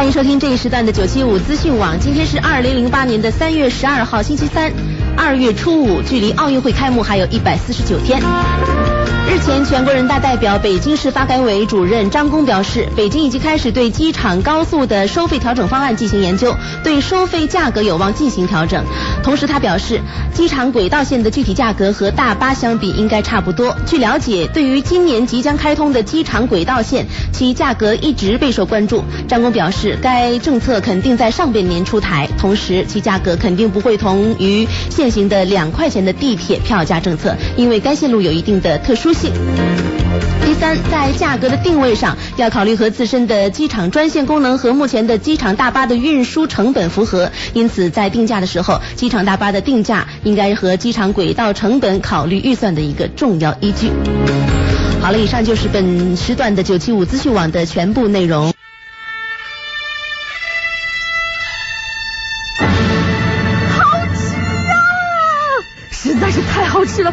欢迎收听这一时段的九七五资讯网。今天是二零零八年的三月十二号，星期三。二月初五，距离奥运会开幕还有一百四十九天。日前，全国人大代表、北京市发改委主任张工表示，北京已经开始对机场高速的收费调整方案进行研究，对收费价格有望进行调整。同时，他表示，机场轨道线的具体价格和大巴相比应该差不多。据了解，对于今年即将开通的机场轨道线，其价格一直备受关注。张工表示，该政策肯定在上半年出台，同时其价格肯定不会同于现行的两块钱的地铁票价政策，因为该线路有一定的特殊性。第三，在价格的定位上，要考虑和自身的机场专线功能和目前的机场大巴的运输成本符合，因此在定价的时候，机场大巴的定价应该和机场轨道成本考虑预算的一个重要依据。好了，以上就是本时段的九七五资讯网的全部内容。好吃啊！实在是太好吃了。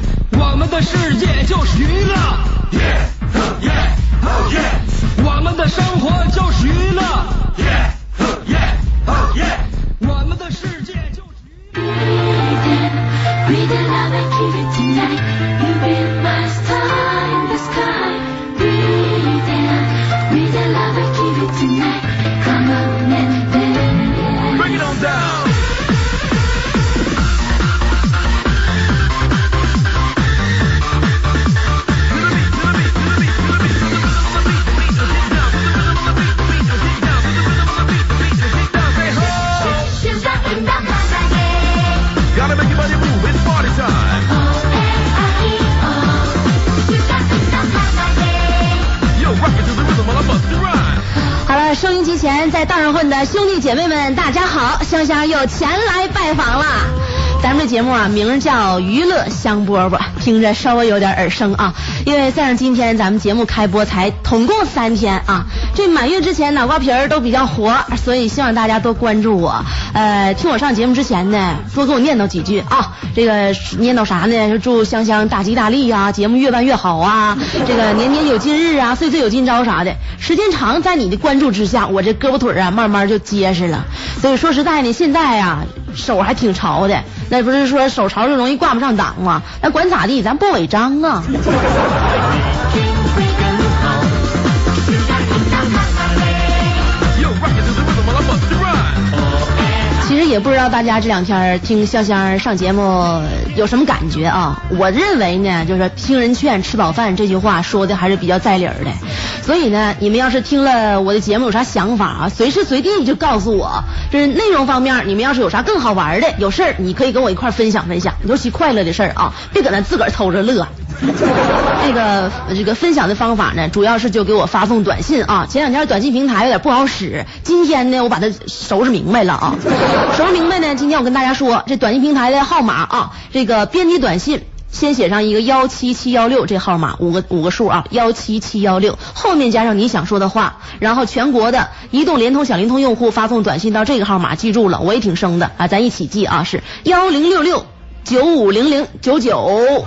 我们的世界就是娱乐。我们的生活就是娱乐，我们的世界就是收音机前，在道上混的兄弟姐妹们，大家好！香香又前来拜访了。咱们这节目啊，名叫娱乐香饽饽，听着稍微有点耳生啊。因为算上今天咱们节目开播才统共三天啊，这满月之前脑瓜皮儿都比较活，所以希望大家多关注我。呃，听我上节目之前呢，多给我念叨几句啊。这个念叨啥呢？祝香香大吉大利呀，节目越办越好啊，这个年年有今日啊，岁岁有今朝啥的。时间长，在你的关注之下，我这胳膊腿啊，慢慢就结实了。所以说实在呢，现在呀，手还挺潮的。那不是说手潮就容易挂不上档吗？那管咋地，咱不违章啊。也不知道大家这两天听香香上节目有什么感觉啊？我认为呢，就是听人劝，吃饱饭这句话说的还是比较在理儿的。所以呢，你们要是听了我的节目有啥想法啊，随时随地就告诉我。就是内容方面，你们要是有啥更好玩的，有事儿你可以跟我一块分享分享，尤其快乐的事儿啊，别搁那自个儿偷着乐。这个这个分享的方法呢，主要是就给我发送短信啊。前两天短信平台有点不好使，今天呢我把它收拾明白了啊。收拾明白呢，今天我跟大家说，这短信平台的号码啊，这个编辑短信先写上一个幺七七幺六这号码，五个五个数啊，幺七七幺六，后面加上你想说的话，然后全国的移动、联通、小灵通用户发送短信到这个号码，记住了，我也挺生的啊，咱一起记啊，是幺零六六九五零零九九。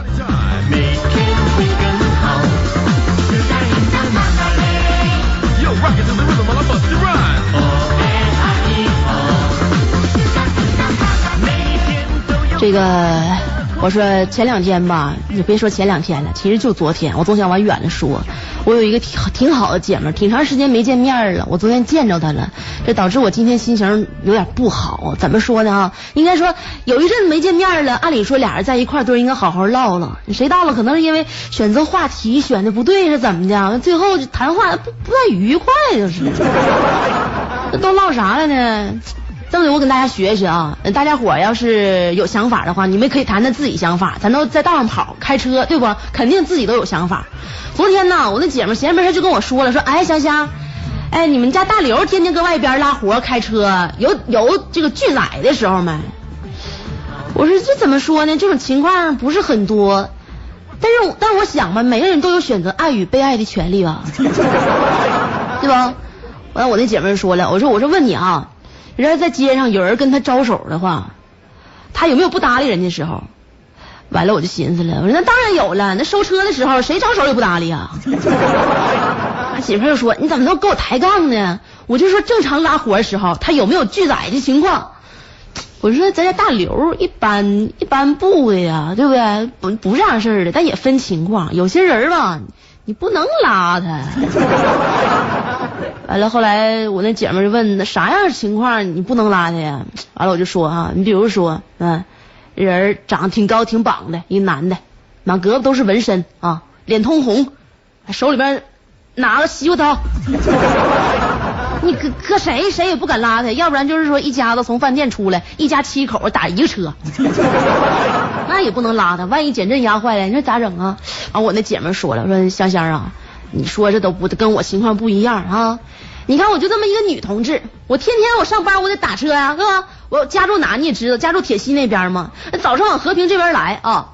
这个，我说前两天吧，你别说前两天了，其实就昨天。我总想往远了说，我有一个挺挺好的姐们，挺长时间没见面了。我昨天见着她了，这导致我今天心情有点不好。怎么说呢？啊，应该说有一阵子没见面了，按理说俩人在一块儿都应该好好唠唠。谁到了？可能是因为选择话题选的不对，是怎么的？最后谈话不不太愉快，就是。都唠啥了呢？这么的，我跟大家学一学啊！大家伙要是有想法的话，你们可以谈谈自己想法。咱都在道上跑，开车对不？肯定自己都有想法。昨天呢，我那姐们闲着没事就跟我说了，说哎香香，哎，你们家大刘天天搁外边拉活开车，有有这个拒载的时候没？我说这怎么说呢？这种情况不是很多，但是但我想吧，每个人都有选择爱与被爱的权利吧，对吧？完了，我那姐妹说了，我说我说问你啊，人家在街上有人跟他招手的话，他有没有不搭理人的时候？完了，我就寻思了，我说那当然有了，那收车的时候谁招手也不搭理啊。他媳妇就说你怎么能跟我抬杠呢？我就说正常拉活的时候，他有没有拒载的情况？我说咱家大刘一般一般不的呀，对不对？不不这样事儿的，但也分情况，有些人吧，你不能拉他。完了，后来我那姐们就问，那啥样情况你不能拉他呀？完了我就说啊，你比如说，嗯，人长得挺高挺膀的一男的，满胳膊都是纹身啊，脸通红，手里边拿个西瓜刀，你搁搁谁谁也不敢拉他，要不然就是说一家子从饭店出来，一家七口打一个车，那也不能拉他，万一减震压坏了，你说咋整啊？完我那姐们说了，说香香啊。你说这都不跟我情况不一样啊！你看我就这么一个女同志，我天天我上班我得打车呀，是吧？我家住哪你也知道，家住铁西那边嘛。早上往和平这边来啊，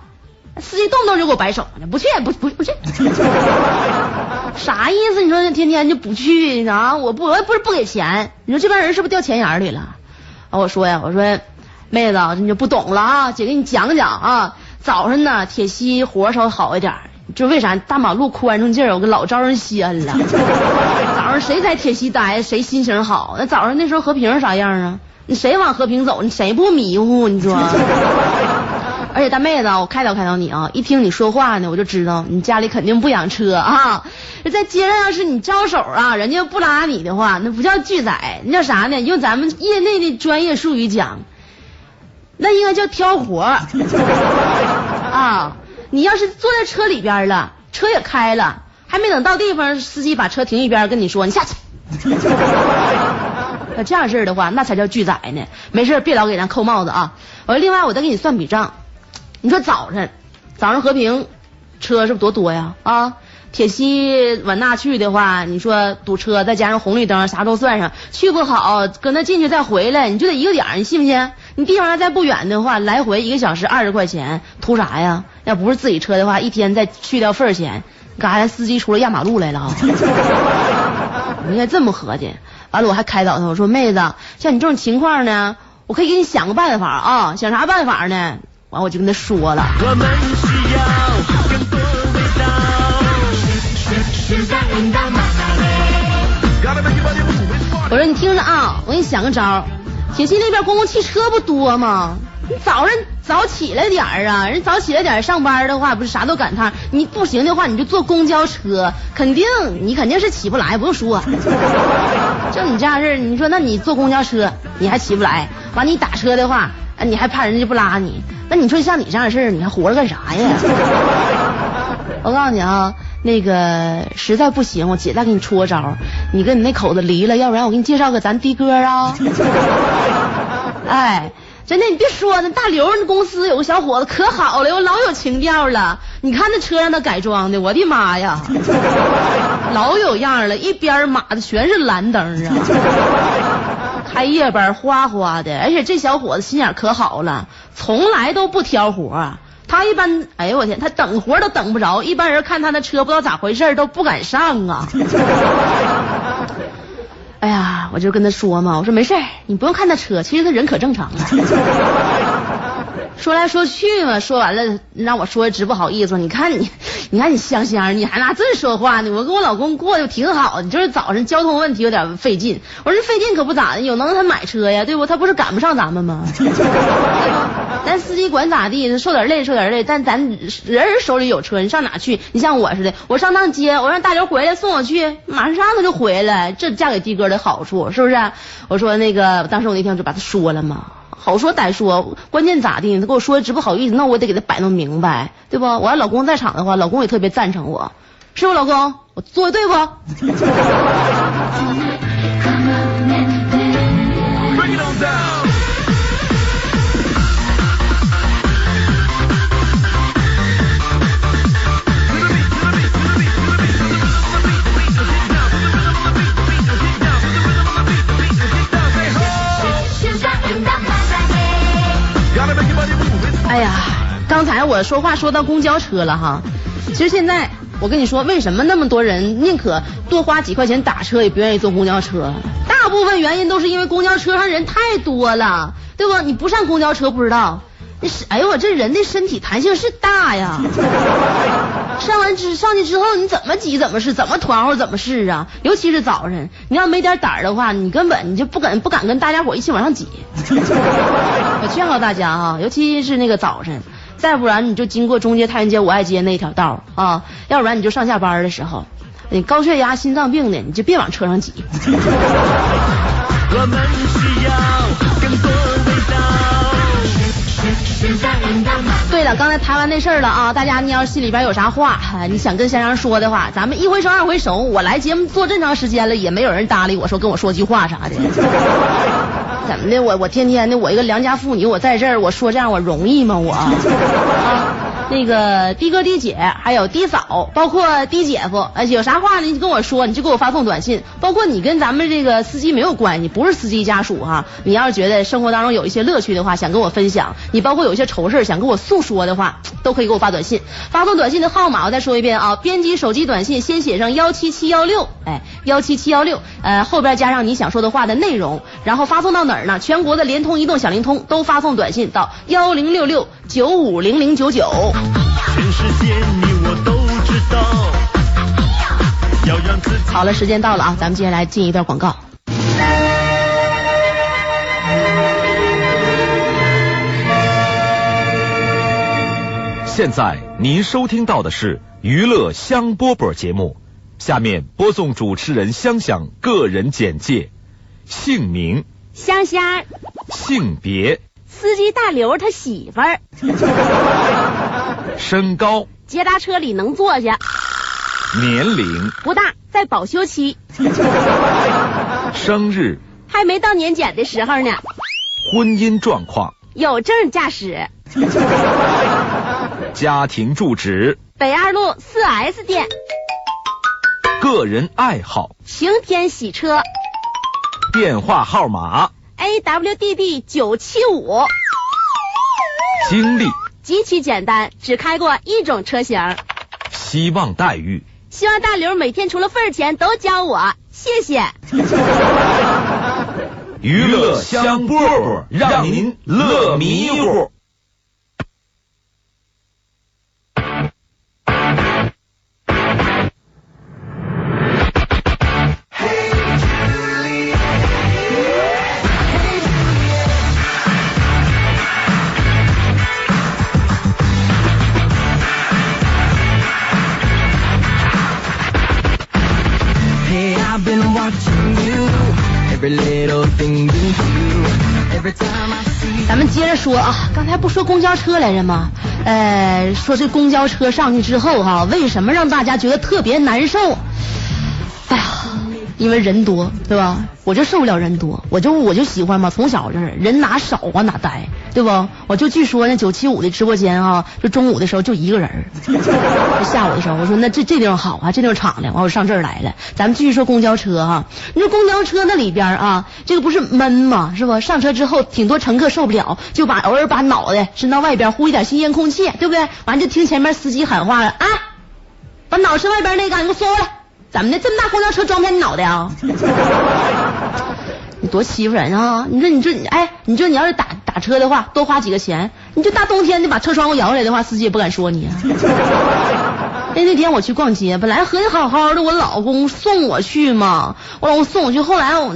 司机动不动就给我摆手呢，不去不不不去，啥意思？你说天天就不去啊？我不我也不是不给钱，你说这帮人是不是掉钱眼里了？啊，我说呀，我说妹子你就不懂了啊，姐给你讲讲啊，早上呢铁西活稍微好一点。就为啥大马路宽敞劲儿，我给老招人稀罕了。早上谁在铁西待，谁心情好。那早上那时候和平啥样啊？你谁往和平走，你谁不迷糊？你说。而且大妹子，我开导开导你啊！一听你说话呢，我就知道你家里肯定不养车啊。在街上要是你招手啊，人家不拉你的话，那不叫拒载，那叫啥呢？用咱们业内的专业术语讲，那应该叫挑活 啊。你要是坐在车里边了，车也开了，还没等到地方，司机把车停一边，跟你说你下去。要这样事儿的话，那才叫拒载呢。没事，别老给咱扣帽子啊。我说另外，我再给你算笔账。你说早晨，早上和平车是不是多多呀？啊，铁西往那去的话，你说堵车，再加上红绿灯，啥都算上，去不好，搁那进去再回来，你就得一个点儿，你信不信？你地方再不远的话，来回一个小时二十块钱，图啥呀？要不是自己车的话，一天再去掉份儿钱，干啥？司机出来压马路来了啊！我应该这么合计。完了，我还开导他，我说妹子，像你这种情况呢，我可以给你想个办法啊。想啥办法呢？完，我就跟他说了。我说你听着啊，我给你想个招。铁西那边公共汽车不多吗？你早上早起来点儿啊，人早起来点儿上班的话，不是啥都赶趟。你不行的话，你就坐公交车，肯定你肯定是起不来，不用说。就你这样事儿，你说那你坐公交车你还起不来，完你打车的话，你还怕人家不拉你？那你说像你这样事儿，你还活着干啥呀？我告诉你啊。那个实在不行，我姐再给你出个招，你跟你那口子离了，要不然我给你介绍个咱的哥啊。哎，真的，你别说，那大刘那公司有个小伙子可好了，我老有情调了。你看那车让他改装的，我的妈呀，老有样了，一边码的全是蓝灯啊，开夜班哗哗的，而且这小伙子心眼可好了，从来都不挑活。他一般，哎呦我天，他等活都等不着。一般人看他那车，不知道咋回事，都不敢上啊。哎呀，我就跟他说嘛，我说没事你不用看他车，其实他人可正常了。说来说去嘛，说完了让我说直不好意思。你看你，你看你香香，你还拿这说话呢。我跟我老公过得挺好，你就是早上交通问题有点费劲。我说费劲可不咋的，有能他买车呀，对不？他不是赶不上咱们吗？咱司机管咋地，受点累受点累，但咱人人手里有车，你上哪去？你像我似的，我上趟街，我让大刘回来送我去，马上他就回来。这嫁给的哥的好处是不是？我说那个，当时我那天就把他说了嘛。好说歹说，关键咋的？他跟我说直不好意思，那我得给他摆弄明白，对不？我要老公在场的话，老公也特别赞成我，是不？老公，我做的对不？哎呀，刚才我说话说到公交车了哈，其实现在我跟你说，为什么那么多人宁可多花几块钱打车，也不愿意坐公交车？大部分原因都是因为公交车上人太多了，对不？你不上公交车不知道，那是哎呦我这人的身体弹性是大呀。上完之上去之后，你怎么挤怎么是，怎么团伙怎么是啊？尤其是早晨，你要没点胆儿的话，你根本你就不敢不敢跟大家伙一起往上挤。我劝告大家啊，尤其是那个早晨，再不然你就经过中街、太原街、五爱街那条道啊，要不然你就上下班的时候，你高血压、心脏病的，你就别往车上挤。我们需要更多了，刚才谈完那事儿了啊，大家你要是心里边有啥话，你想跟香香说的话，咱们一回生二回熟。我来节目做这么长时间了，也没有人搭理我说跟我说句话啥的。怎么的？我我天天的，我一个良家妇女，我在这儿我说这样我容易吗？我啊。那个的哥、的姐，还有的嫂，包括的姐夫，呃，有啥话呢？你跟我说，你就给我发送短信。包括你跟咱们这个司机没有关系，不是司机家属哈。你要是觉得生活当中有一些乐趣的话，想跟我分享，你包括有一些愁事想跟我诉说的话，都可以给我发短信。发送短信的号码我再说一遍啊，编辑手机短信先写上幺七七幺六，哎，幺七七幺六，呃，后边加上你想说的话的内容，然后发送到哪儿呢？全国的联通、移动、小灵通都发送短信到幺零六六九五零零九九。全世界你我都知道，要让自己好了，时间到了啊，咱们接下来进一段广告。现在您收听到的是娱乐香饽饽节目，下面播送主持人香香个人简介：姓名、香香，性别、司机大刘他媳妇儿，身高、捷达车里能坐下，年龄、不大，在保修期，生日、还没到年检的时候呢，婚姻状况、有证驾驶，家庭住址、北二路四 S 店，个人爱好、晴天洗车。电话号码、，AWDD 九七五，经历、极其简单，只开过一种车型，希望待遇。希望大刘每天除了份儿钱都教我，谢谢。娱乐香饽饽，让您乐迷糊。说啊，刚才不说公交车来着吗？呃，说这公交车上去之后哈、为什么让大家觉得特别难受？哎呀，因为人多，对吧？我就受不了人多，我就我就喜欢嘛，从小就是人哪少往哪待，对不？我就据说那九七五的直播间啊，就中午的时候就一个人儿，下午的时候我说那这这地方好啊，这地方敞亮，完我上这儿来了。咱们继续说公交车哈、你说公交车那里边啊，这个不是闷吗？是不？上车之后，挺多乘客受不了，就把偶尔把脑袋伸到外边呼一点新鲜空气，对不对？完就听前面司机喊话了，啊，把脑伸外边那个，你给我缩回来。怎么的？这么大公交车装不下你脑袋啊？你多欺负人啊！你说，你说，你哎，你说你要是打打车的话，多花几个钱，你就大冬天的把车窗户摇下来的话，司机也不敢说你啊。那 那天我去逛街，本来合计好好的，我老公送我去嘛，我老公送我去，后来我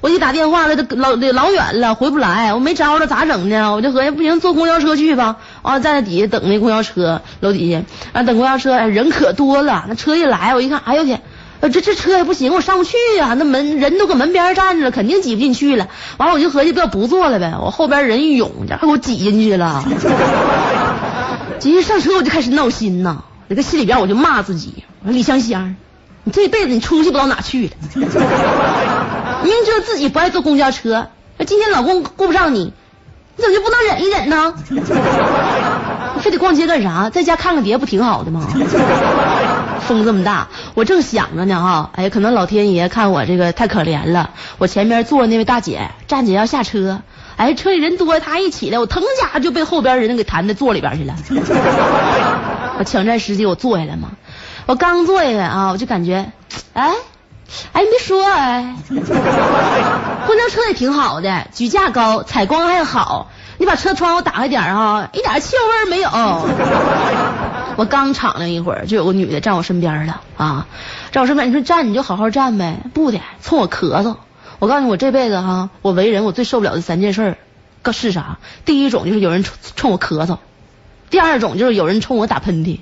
我一打电话了，都老老远了，回不来，我没招了，咋整呢？我就合计不行，坐公交车去吧。完、在那底下等那公交车，楼底下，啊，等公交车，哎人可多了，那车一来，我一看，哎呦天！呃，这这车也不行，我上不去呀、那门人都搁门边站着了，肯定挤不进去了。完了，我就合计，不要不坐了呗。我后边人一涌，这给我挤进去了。挤进上车我就开始闹心呐，那个心里边我就骂自己，我说李香香，你这辈子你出息不到哪去了。明知道自己不爱坐公交车，今天老公顾不上你，你怎么就不能忍一忍呢？你非得逛街干啥？在家看看碟不挺好的吗？风这么大，我正想着呢哈，哎，可能老天爷看我这个太可怜了，我前面坐那位大姐站起要下车，哎，车里人多，他一起来，我腾家就被后边人给弹到座里边去了。我抢占时机，我坐下来嘛。我刚坐下来啊，我就感觉，哎，哎，你别说，哎，公交车也挺好的，举架高，采光还好。你把车窗户打开点啊，一点气味没有。我刚敞亮一会儿，就有个女的站我身边了啊，站我身边，你说站你就好好站呗，不的，冲我咳嗽。我告诉你，我这辈子哈，我为人我最受不了的三件事，个是啥？第一种就是有人冲冲我咳嗽，第二种就是有人冲我打喷嚏，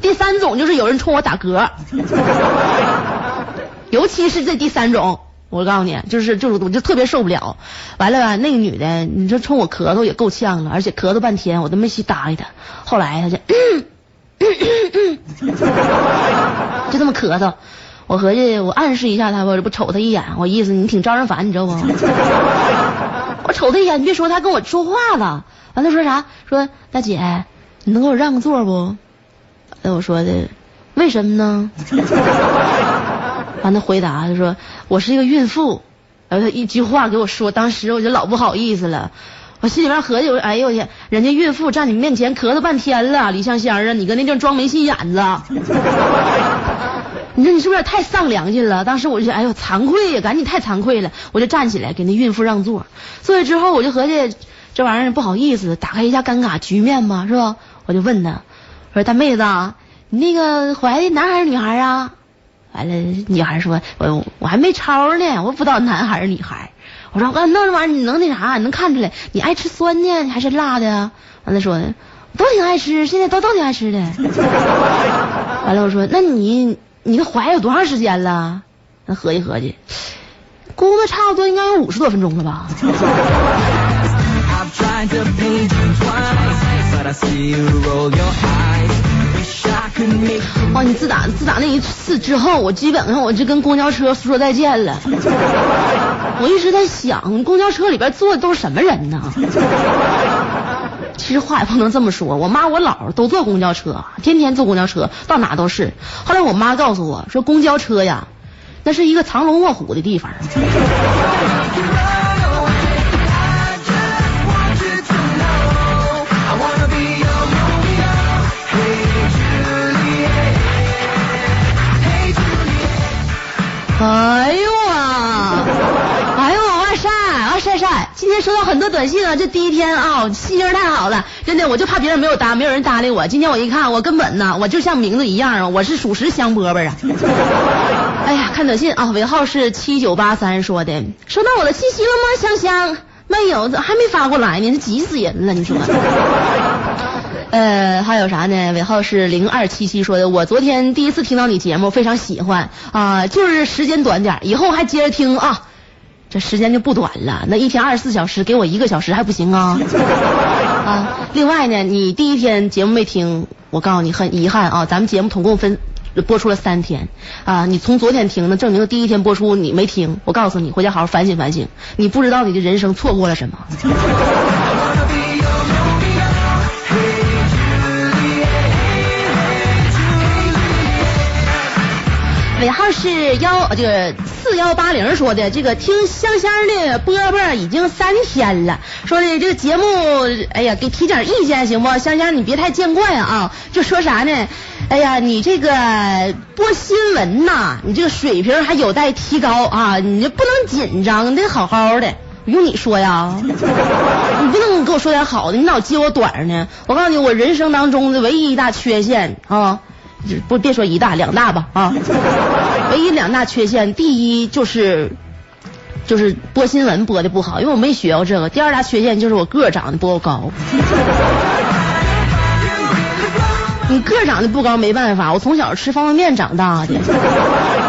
第三种就是有人冲我打嗝，尤其是这第三种，我告诉你，就是就是我就特别受不了。完了吧，那个女的，你说冲我咳嗽也够呛了，而且咳嗽半天，我都没细搭理她。后来她就，就这么咳嗽。我合计，我暗示一下她吧，这不瞅她一眼，我意思你挺招人烦，你知道不？我瞅她一眼，你别说她跟我说话了。完了说啥？说大姐，你能给我让个座不？那我说的，为什么呢？完了回答他说我是一个孕妇。然后他一句话给我说，当时我就老不好意思了。我心里边合计，我说哎呦我天，人家孕妇站你面前咳嗽半天了，李香香啊，你搁那地装没心眼子。你说你是不是有点太丧良心了？当时我就哎呦惭愧呀，赶紧太惭愧了，我就站起来给那孕妇让座。坐下之后，我就合计这玩意儿不好意思，打开一下尴尬局面嘛，是吧？我就问他，我说大妹子，你那个怀的男孩女孩啊？完了，女孩说，我我还没抄呢，我不知道男孩女孩。我说我弄这玩意儿你能那啥？你能看出来？你爱吃酸的还是辣的？完了说都挺爱吃，现在都都挺爱吃的。完了我说那你。你这怀有多长时间了？那合计合计，估摸差不多应该有五十多分钟了吧。哦，你自打自打那一次之后，我基本上我就跟公交车说再见了。我一直在想，公交车里边坐的都是什么人呢？其实话也不能这么说，我妈我姥都坐公交车，天天坐公交车，到哪都是。后来我妈告诉我说，公交车呀，那是一个藏龙卧虎的地方。哎呦啊！哎呦往外晒啊晒晒！今天收到很多短信啊，这第一天啊，心情太好了，真的，我就怕别人没有搭，没有人搭理我。今天我一看，我根本呢，我就像名字一样啊，我是属实香饽饽啊。哎呀，看短信啊，尾号是七九八三说的，收到我的信息了吗？香香，没有，还没发过来呢，这急死人了，你说。呃，还有啥呢？尾号是零二七七说的，我昨天第一次听到你节目，非常喜欢啊，就是时间短点，以后还接着听啊。这时间就不短了，那一天二十四小时，给我一个小时还不行啊？啊，另外呢，你第一天节目没听，我告诉你很遗憾啊，咱们节目总共分播出了三天啊，你从昨天听呢，证明第一天播出你没听，我告诉你，回家好好反省反省，你不知道你的人生错过了什么。尾号是幺这个四幺八零说的，这个听香香的波波已经三天了，说的这个节目，哎呀，给提点意见行不？香香你别太见怪啊，就说啥呢？哎呀，你这个播新闻呐，你这个水平还有待提高啊，你这不能紧张，得好好的。用你说呀，你不能给我说点好的，你老揭我短呢。我告诉你，我人生当中的唯一一大缺陷啊。不，别说一大两大吧啊！唯一两大缺陷，第一就是就是播新闻播的不好，因为我没学过这个。第二大缺陷就是我个儿长得不够高。你个长得不高没办法，我从小吃方便面长大的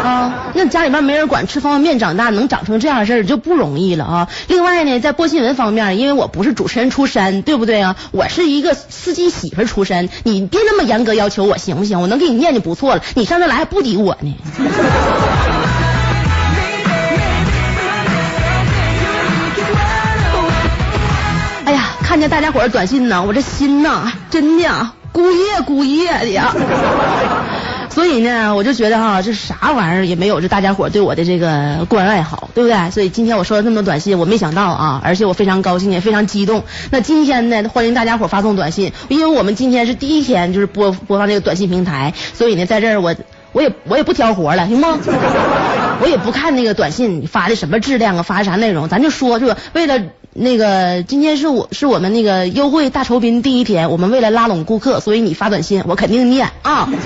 啊。那家里边没人管，吃方便面长大能长成这样事儿就不容易了啊。另外呢，在播新闻方面，因为我不是主持人出身，对不对啊？我是一个司机媳妇出身，你别那么严格要求我行不行？我能给你念就不错了，你上这来还不抵我呢。哎呀，看见大家伙儿短信呢，我这心呐，真的。姑爷姑爷的呀，所 所以呢，我就觉得哈，这啥玩意儿也没有这大家伙对我的这个关爱好，对不对？所以今天我收到这么多短信，我没想到啊，而且我非常高兴，也非常激动。那今天呢，欢迎大家伙发送短信，因为我们今天是第一天就是播播放这个短信平台，所以呢，在这儿我我也我也不挑活了，行吗？我也不看那个短信发的什么质量啊，发的啥内容，咱就说是吧？为了那个今天是我是我们那个优惠大酬宾第一天，我们为了拉拢顾客，所以你发短信我肯定念啊。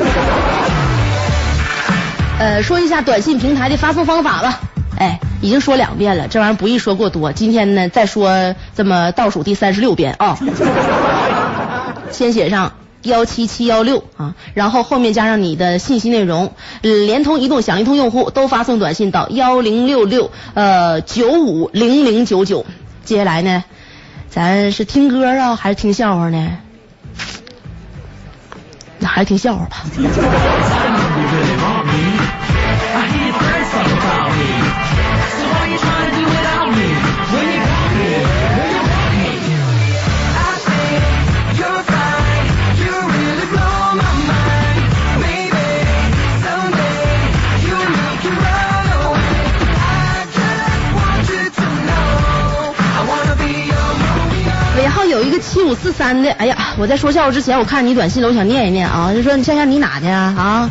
呃，说一下短信平台的发送方法吧。哎，已经说两遍了，这玩意儿不宜说过多。今天呢，再说这么倒数第三十六遍啊。先写上幺七七幺六啊，然后后面加上你的信息内容。联通、移动、小灵通用户都发送短信到幺零六六呃九五零零九九。接下来呢，咱是听歌啊，还是听笑话呢？那还是听笑话吧。有一个七五四三的，哎呀，我在说笑话之前，我看你短信了，我想念一念啊，就说香香你哪的啊？啊，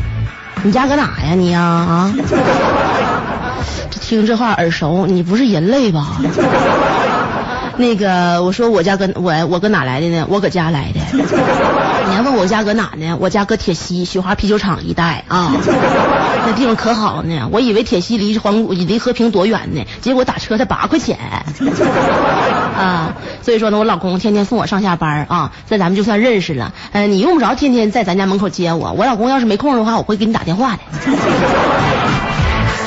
你家搁哪呀你呀啊？这听这话耳熟，你不是人类吧？那个，我说我家搁我我搁哪来的呢？我搁家来的。你还问我家搁哪呢？我家搁铁西雪花啤酒厂一带啊，那地方可好呢。我以为铁西离黄离和平多远呢，结果打车才八块钱啊。所以说呢，我老公天天送我上下班啊，这咱们就算认识了。嗯、你用不着天天在咱家门口接我，我老公要是没空的话，我会给你打电话的。So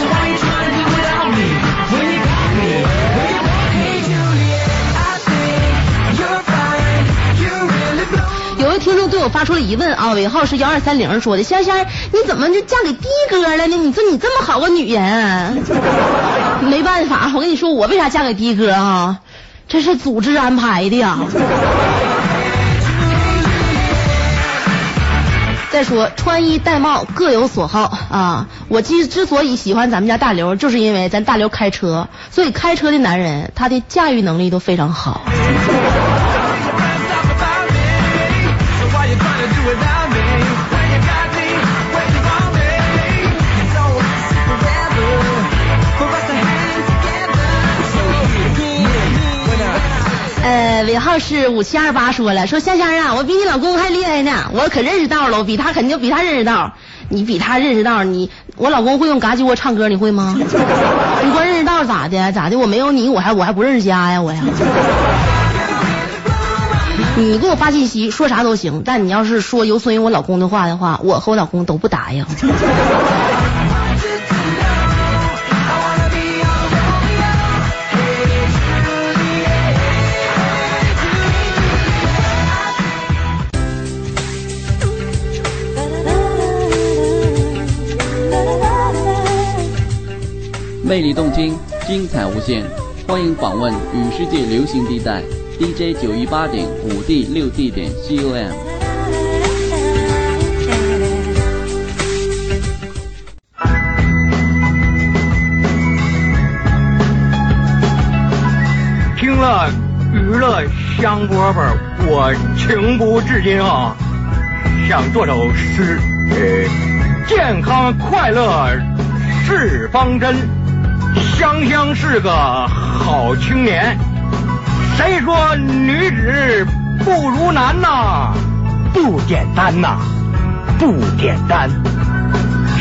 what are you trying to do without me? When you got me, when you got me. Hey Juliet, I think you're fine. You really blow 有位听众对我发出了疑问啊，尾号是幺二三零，说的香香，你怎么就嫁给的哥了呢？你说你这么好个女人，没办法，我跟你说，我为啥嫁给的哥啊？这是组织安排的呀。再说穿衣戴帽各有所好啊！我之之所以喜欢咱们家大刘，就是因为咱大刘开车，所以开车的男人他的驾驭能力都非常好。尾号是五七二八说了，说香香啊，我比你老公还厉害呢，我可认识道了，我比他肯定比他认识道。你比他认识道，你我老公会用嘎叽窝唱歌，你会吗？你光认识道咋的？咋的？我没有你，我还我还不认识家呀，我呀。你给我发信息说啥都行，但你要是说有损于我老公的话的话，我和我老公都不答应。魅力动听，精彩无限，欢迎访问与世界流行地带 DJ 九一八点五 D 六 D 点 COM。听了娱乐香饽饽，我情不自禁啊，想做首诗。健康快乐是方针，香香是个好青年。谁说女子不如男呐？不简单呐，不简单。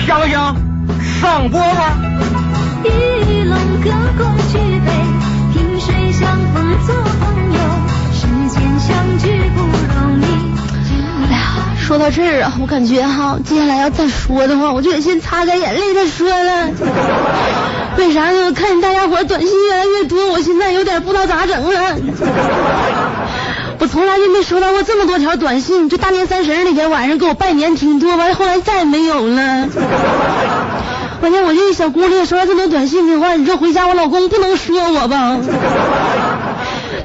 香香上播吧。一龙隔空举杯，萍水相逢做朋友，世间相聚不容易。哎呀，说到这儿啊，我感觉哈，接下来要再说的话，我就得先擦干眼泪再说了。为啥呢？看见大家伙短信越来越多，我现在有点不知道咋整了。我从来就没收到过这么多条短信，就大年三十那天晚上给我拜年挺多，完了后来再也没有了。关键我这小姑娘收到这么多短信的话，你说回家我老公不能说我吧？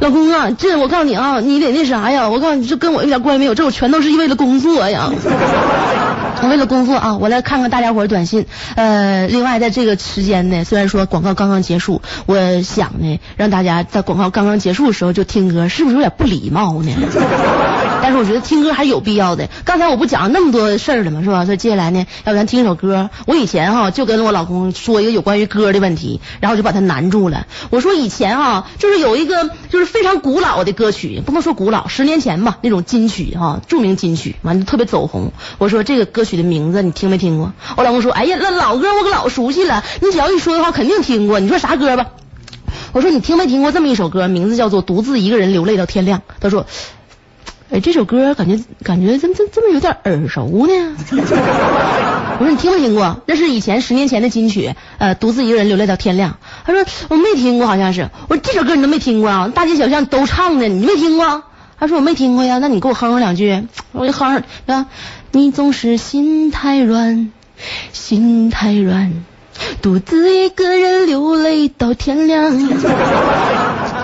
老公啊，这我告诉你啊，你得那啥呀，我告诉你，这跟我一点关系没有，这我全都是为了工作呀。为了工作啊，我来看看大家伙儿短信。呃，另外在这个时间呢，虽然说广告刚刚结束，我想呢，让大家在广告刚刚结束的时候就听歌，是不是有点不礼貌呢？但是我觉得听歌还是有必要的。刚才我不讲那么多事儿了吗？是吧？所以接下来呢，要不咱听一首歌。我以前哈就跟我老公说一个有关于歌的问题，然后我就把他难住了。我说以前哈就是有一个就是非常古老的歌曲，不能说古老，十年前吧那种金曲哈，著名金曲，完就特别走红。我说这个歌曲的名字你听没听过？我老公说，哎呀，那老歌我可老熟悉了，你只要一说的话肯定听过。你说啥歌吧？我说你听没听过这么一首歌，名字叫做《独自一个人流泪到天亮》。他说。哎，这首歌感觉感觉怎么怎么这么有点耳熟呢？我说你听没听过？那是以前十年前的金曲，呃，独自一个人流泪到天亮。他说我没听过，好像是。我说这首歌你都没听过啊？大街小巷都唱的，你没听过？他说我没听过呀，那你给我哼哼两句。我就哼哼啊，你总是心太软，心太软，独自一个人流泪到天亮。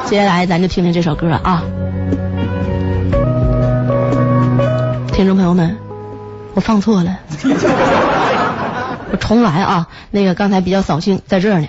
接下来咱就听听这首歌啊。听众朋友们，我放错了，我重来啊！那个刚才比较扫兴，在这儿呢。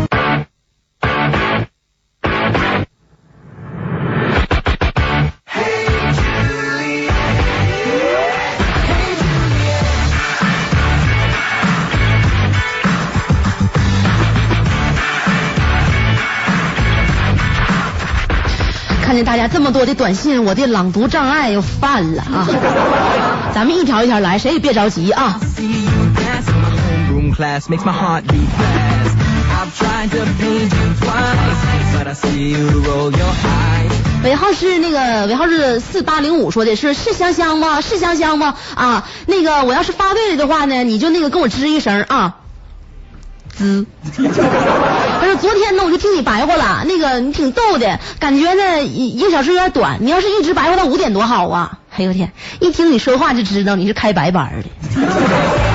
大家这么多的短信，我的朗读障碍又犯了啊。咱们一条一条来，谁也别着急啊。尾号是那个尾号是四八零五，说的是是香香吗？是香香吗？啊，那个我要是发对了的话呢，你就那个跟我吱一声啊。丝。他说昨天呢，我就听你白话了，那个你挺逗的，感觉呢一一个小时有点短，你要是一直白话到五点多好啊！哎呦天，一听你说话就知道你是开白班的。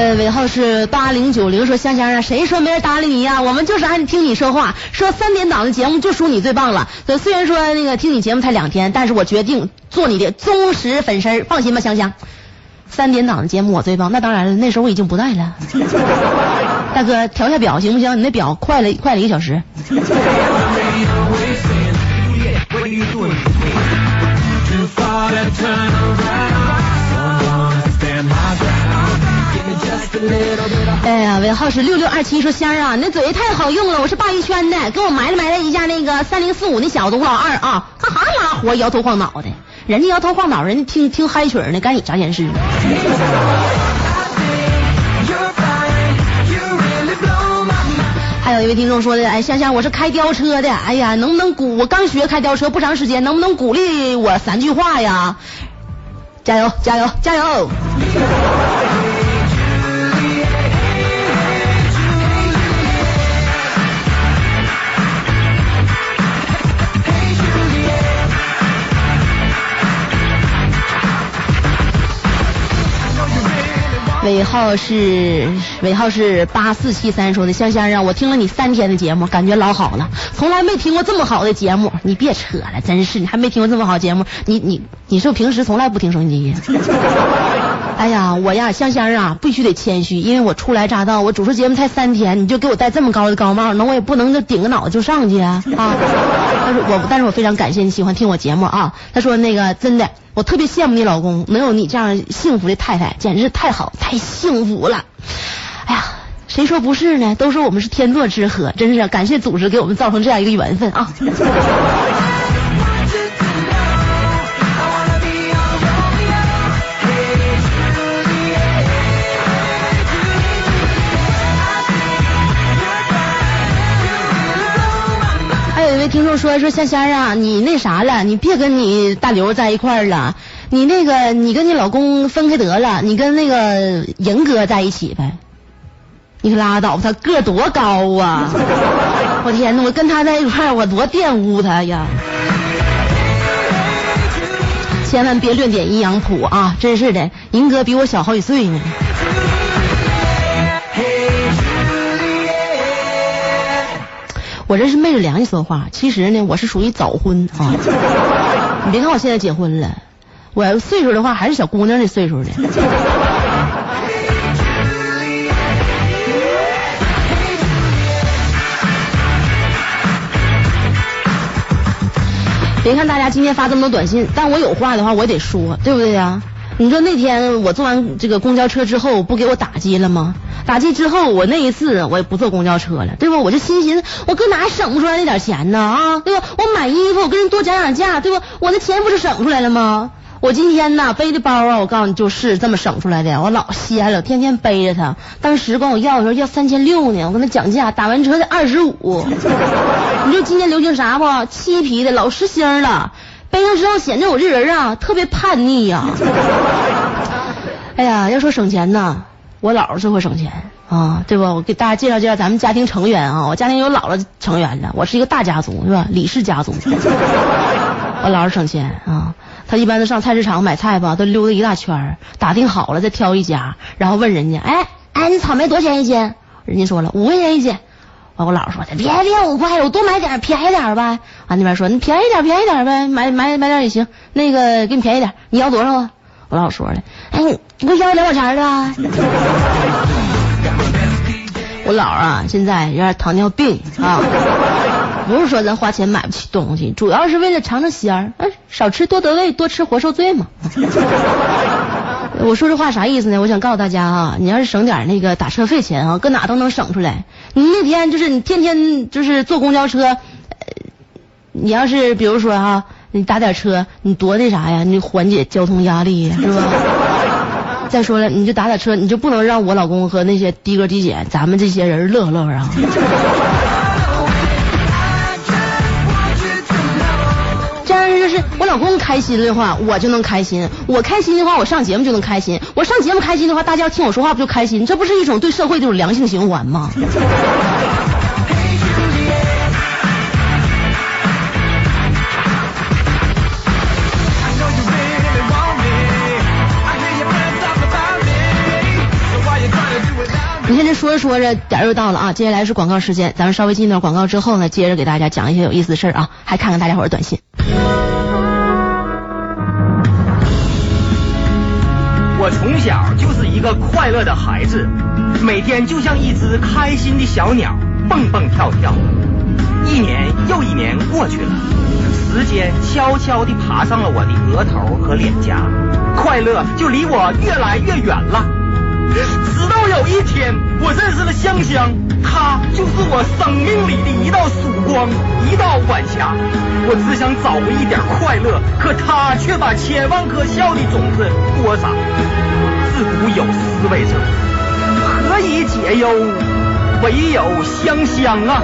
呃，尾号是八零九零，说香香啊，谁说没人搭理你呀、我们就是爱听你说话，说三点档的节目就属你最棒了。虽然说那个听你节目才两天，但是我决定做你的忠实粉丝，放心吧，香香。三点档的节目我最棒，那当然了，那时候我已经不在了。大哥，调下表行不行？你那表快了快了一个小时。哎呀，尾号是六六二七，说香儿啊，你那嘴太好用了，我是鲅鱼圈的，给我埋汰埋汰一下那个三零四五那小子吴老二啊，干哈拉活摇头晃脑的？人家摇头晃脑，人家听听嗨曲呢，干你啥闲事？还有一位听众说的，哎，香香，我是开吊车的，哎呀，能不能鼓？我刚学开吊车不长时间，能不能鼓励我三句话呀？加油，加油，加油！尾号是尾号是八四七三说的，香香啊，我听了你三天的节目，感觉老好了，从来没听过这么好的节目。你别扯了，真是你还没听过这么好节目，你你你是不是平时从来不听收音机？哎呀，我呀，香香啊，必须得谦虚，因为我初来乍到，我主持节目才三天，你就给我戴这么高的高帽，那我也不能就顶个脑子就上去啊 啊！但是我但是我非常感谢你喜欢听我节目啊。他说那个真的，我特别羡慕你老公能有你这样幸福的太太，简直是太好太幸福了。哎呀，谁说不是呢？都说我们是天作之合，真是感谢组织给我们造成这样一个缘分啊。听众说说香香啊，你那啥了，你别跟你大刘在一块儿了，你那个你跟你老公分开得了，你跟那个银哥在一起呗。你可拉倒吧，他个儿多高啊！我天呐，我跟他在一块儿，我多玷污他呀！千万别乱点阴阳谱啊！真是的，银哥比我小好几岁呢。我这是昧着良心说话，其实呢，我是属于早婚啊。你别看我现在结婚了，我岁数的话还是小姑娘的岁数呢。别看大家今天发这么多短信，但我有话的话我得说，对不对呀？你说那天我坐完这个公交车之后，不给我打击了吗？打击之后，我那一次我也不坐公交车了，对吧？我就心寻思，我搁哪省不出来那点钱呢？啊，对吧？我买衣服，我跟人多讲讲价，对吧？我那钱不是省出来了吗？我今天呐背的包啊，我告诉你就是这么省出来的，我老稀罕了，天天背着它。当时管我要的时候要三千六呢，我跟他讲价，打完车得二十五。你说今年流行啥不？漆皮的老实心了，背上之后显得我这人啊特别叛逆呀、哎呀，要说省钱呐，我姥姥最会省钱啊，对吧？我给大家介绍介绍咱们家庭成员啊，我家庭有姥姥成员的，我是一个大家族是吧？李氏家族。我姥姥省钱啊，她一般都上菜市场买菜吧，都溜达一大圈，打听好了再挑一家，然后问人家，哎哎，你草莓多少钱一斤？人家说了五块钱一斤。完，我姥姥说的，别别五块，我多买点，便宜点呗。完那边说，你便宜点，便宜点呗，买买买点也行。那个给你便宜点，你要多少啊？我姥姥说了，哎，你你给我要两碗钱的啊。我姥啊，现在有点糖尿病啊，不是说咱花钱买不起东西，主要是为了尝尝鲜儿，哎，少吃多得胃，多吃活受罪嘛。我说这话啥意思呢？我想告诉大家啊，你要是省点那个打车费钱啊，搁哪都能省出来。你那天就是你天天就是坐公交车，你要是比如说哈、你打点车，你多那啥呀，你缓解交通压力呀，是吧？再说了，你就打打车，你就不能让我老公和那些的哥的姐，咱们这些人乐呵乐呵啊。这样就是我老公开心的话，我就能开心；我开心的话，我上节目就能开心；我上节目开心的话，大家听我说话不就开心？这不是一种对社会的一种良性循环吗？说着说着点儿又到了啊，接下来是广告时间，咱们稍微进段广告之后呢，接着给大家讲一些有意思的事儿啊，还看看大家伙儿的短信。我从小就是一个快乐的孩子，每天就像一只开心的小鸟，蹦蹦跳跳。一年又一年过去了，时间悄悄地爬上了我的额头和脸颊，快乐就离我越来越远了。直到有一天，我认识了香香，她就是我生命里的一道曙光，一道晚霞。我只想找回一点快乐，可她却把千万颗笑的种子播撒。自古有思维者，何以解忧？唯有香香啊！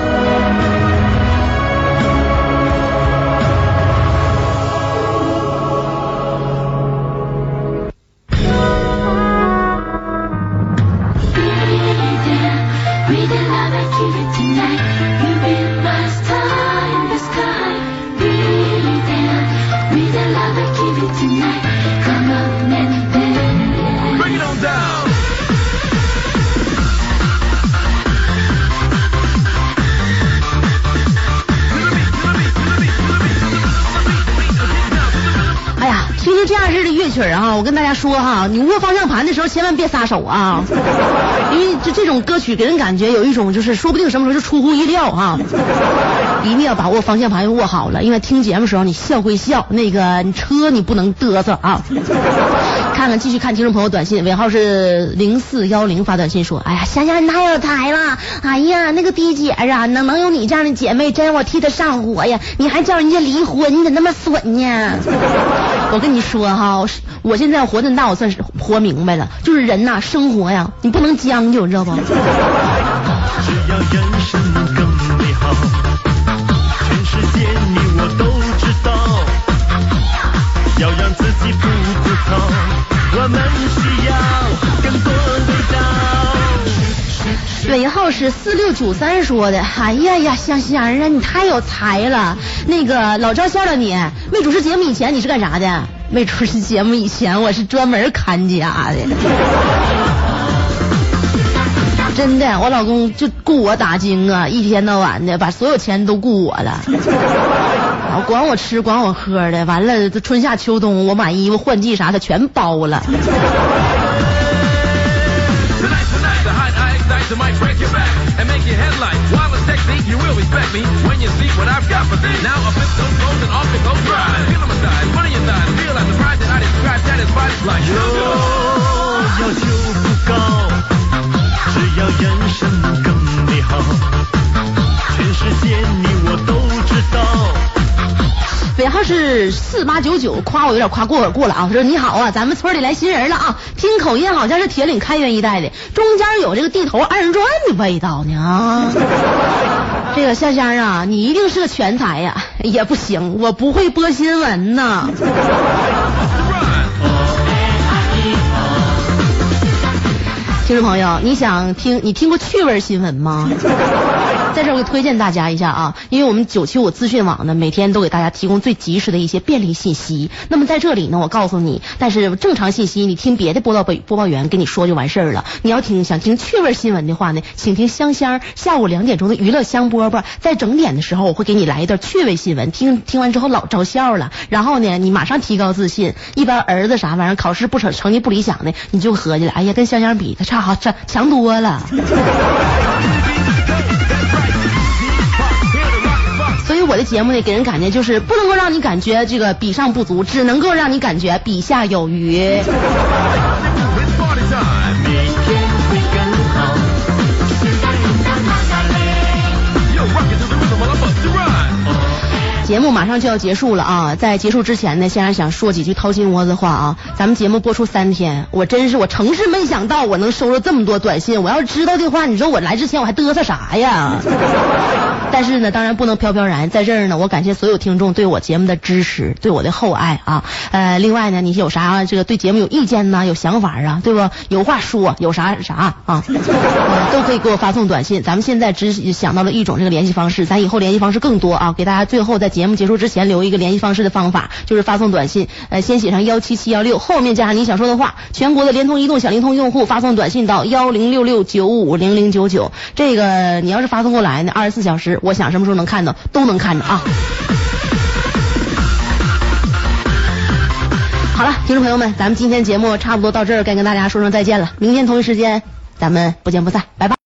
我跟大家说哈，你握方向盘的时候千万别撒手啊，因为这这种歌曲给人感觉有一种就是说不定什么时候就出乎意料哈。一定要把握方向盘握好了，因为听节目的时候你笑归笑，那个你车你不能嘚瑟啊。看看继续看听众朋友短信，尾号是零四幺零发短信说，哎呀，香香你太有才了，哎呀那个逼姐啊，能能有你这样的姐妹，真我替她上火呀，你还叫人家离婚，你咋那么损呢？我跟你说哈，我现在活这么大，我算是活明白了，就是人呐，生活呀，你不能将就，你知道不？只要人生是四六九三说的，哎呀呀，香香啊，你太有才了！那个老赵笑了你，没主持节目以前你是干啥的？没主持节目以前我是专门看家的。真的，我老公就雇我打更啊，一天到晚的把所有钱都雇我了，管我吃管我喝的，完了春夏秋冬我买衣服换季啥的全包了。Tonight, tonight, the hot I ignite the mic, break your back and make your headlight. While it's technique, you will respect me when you see what I've got for thee. Now I flip those goals and off it goes right. Feel on my side, one of your thighs, feel like the pride that I describe satisfies like 有 sugar. 要求不高，只要人生更美好，全世界你我都知道。 尾号是四八九九，夸我有点夸过过了啊！说你好啊，咱们村里来新人了啊，听口音好像是铁岭开原一带的，中间有这个地头二人转的味道呢啊！这个香香啊，你一定是个全才呀、也不行，我不会播新闻呢。听众朋友，你想听你听过趣味新闻吗？在这儿我推荐大家一下啊，因为我们九七五资讯网呢，每天都给大家提供最及时的一些便利信息。那么在这里呢，我告诉你，但是正常信息你听别的播报播报员跟你说就完事儿了。你要听想听趣味新闻的话呢，请听香香下午两点钟的娱乐香饽饽，在整点的时候我会给你来一段趣味新闻，听听完之后老招笑了，然后呢，你马上提高自信。一般儿子啥玩意儿考试不成成绩不理想的，你就合计了，哎呀，跟香香比，他差好差强多了。我的节目呢，给人感觉就是不能够让你感觉这个比上不足，只能够让你感觉比下有余。节目马上就要结束了啊，在结束之前呢，先生想说几句掏心窝子话啊。咱们节目播出三天，我真是我诚是没想到我能收到这么多短信。我要是知道的话，你说我来之前我还嘚瑟啥呀？但是呢，当然不能飘飘然，在这儿呢，我感谢所有听众对我节目的支持，对我的厚爱啊。呃，另外呢，你有啥这个对节目有意见呢？有想法啊，对不？有话说，有啥啥啊，呃都可以给我发送短信。咱们现在只想到了一种这个联系方式，咱以后联系方式更多啊。给大家最后在节目结束之前留一个联系方式的方法，就是发送短信，呃，先写上幺七七幺六，后面加上你想说的话。全国的联通、移动、小灵通用户发送短信到幺零六六九五零零九九，这个你要是发送过来呢，二十四小时，我想什么时候能看到都能看着啊。好了，听众朋友们，咱们今天节目差不多到这儿，该跟大家说声再见了。明天同一时间，咱们不见不散，拜拜。